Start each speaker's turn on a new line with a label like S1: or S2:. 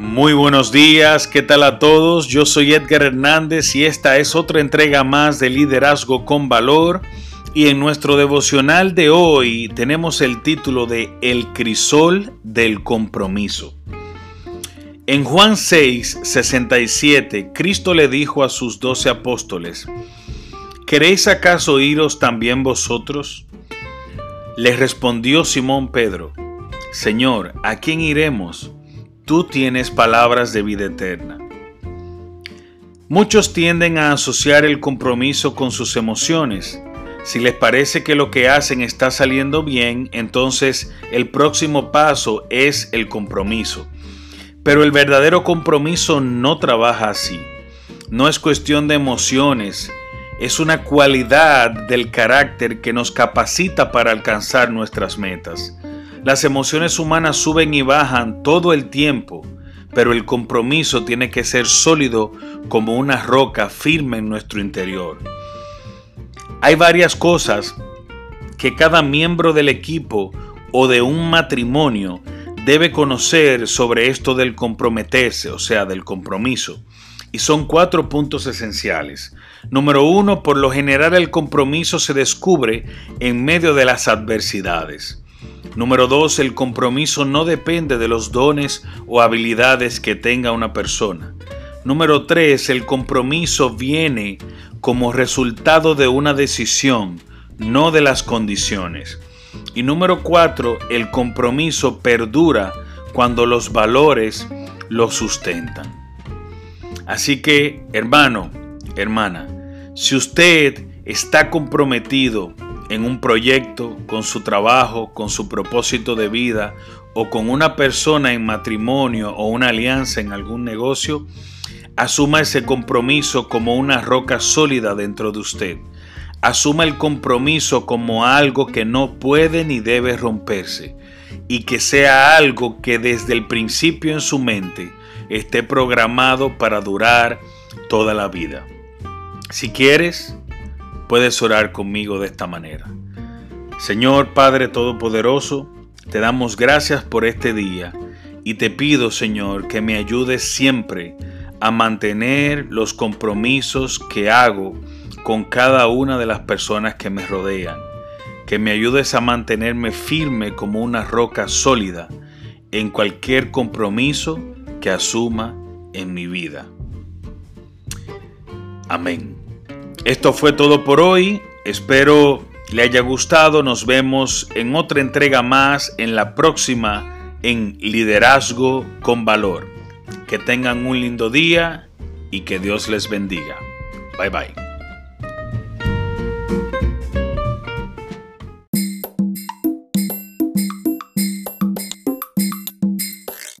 S1: Muy buenos días, ¿qué tal a todos? Yo soy Edgar Hernández y esta es otra entrega más de Liderazgo con Valor. Y en nuestro devocional de hoy tenemos el título de El crisol del compromiso. En Juan 6, 67, Cristo le dijo a sus doce apóstoles, ¿Queréis acaso iros también vosotros? Le respondió Simón Pedro, Señor, ¿a quién iremos? Tú tienes palabras de vida eterna. Muchos tienden a asociar el compromiso con sus emociones. Si les parece que lo que hacen está saliendo bien, entonces el próximo paso es el compromiso. Pero el verdadero compromiso no trabaja así. No es cuestión de emociones, es una cualidad del carácter que nos capacita para alcanzar nuestras metas. Las emociones humanas suben y bajan todo el tiempo, pero el compromiso tiene que ser sólido como una roca firme en nuestro interior. Hay varias cosas que cada miembro del equipo o de un matrimonio debe conocer sobre esto del comprometerse, o sea, del compromiso. Y son cuatro puntos esenciales. Número uno, por lo general el compromiso se descubre en medio de las adversidades. Número dos, el compromiso no depende de los dones o habilidades que tenga una persona. Número tres, el compromiso viene como resultado de una decisión, no de las condiciones. Y número cuatro, el compromiso perdura cuando los valores lo sustentan. Así que, hermano, hermana, si usted está comprometido en un proyecto, con su trabajo, con su propósito de vida o con una persona en matrimonio o una alianza en algún negocio, asuma ese compromiso como una roca sólida dentro de usted. Asuma el compromiso como algo que no puede ni debe romperse y que sea algo que desde el principio en su mente esté programado para durar toda la vida. Si quieres, puedes orar conmigo de esta manera. Señor Padre Todopoderoso, te damos gracias por este día y te pido, Señor, que me ayudes siempre a mantener los compromisos que hago con cada una de las personas que me rodean. Que me ayudes a mantenerme firme como una roca sólida en cualquier compromiso que asuma en mi vida. Amén. Esto fue todo por hoy. Espero le haya gustado. Nos vemos en otra entrega más en la próxima en Liderazgo con Valor. Que tengan un lindo día y que Dios les bendiga. Bye bye.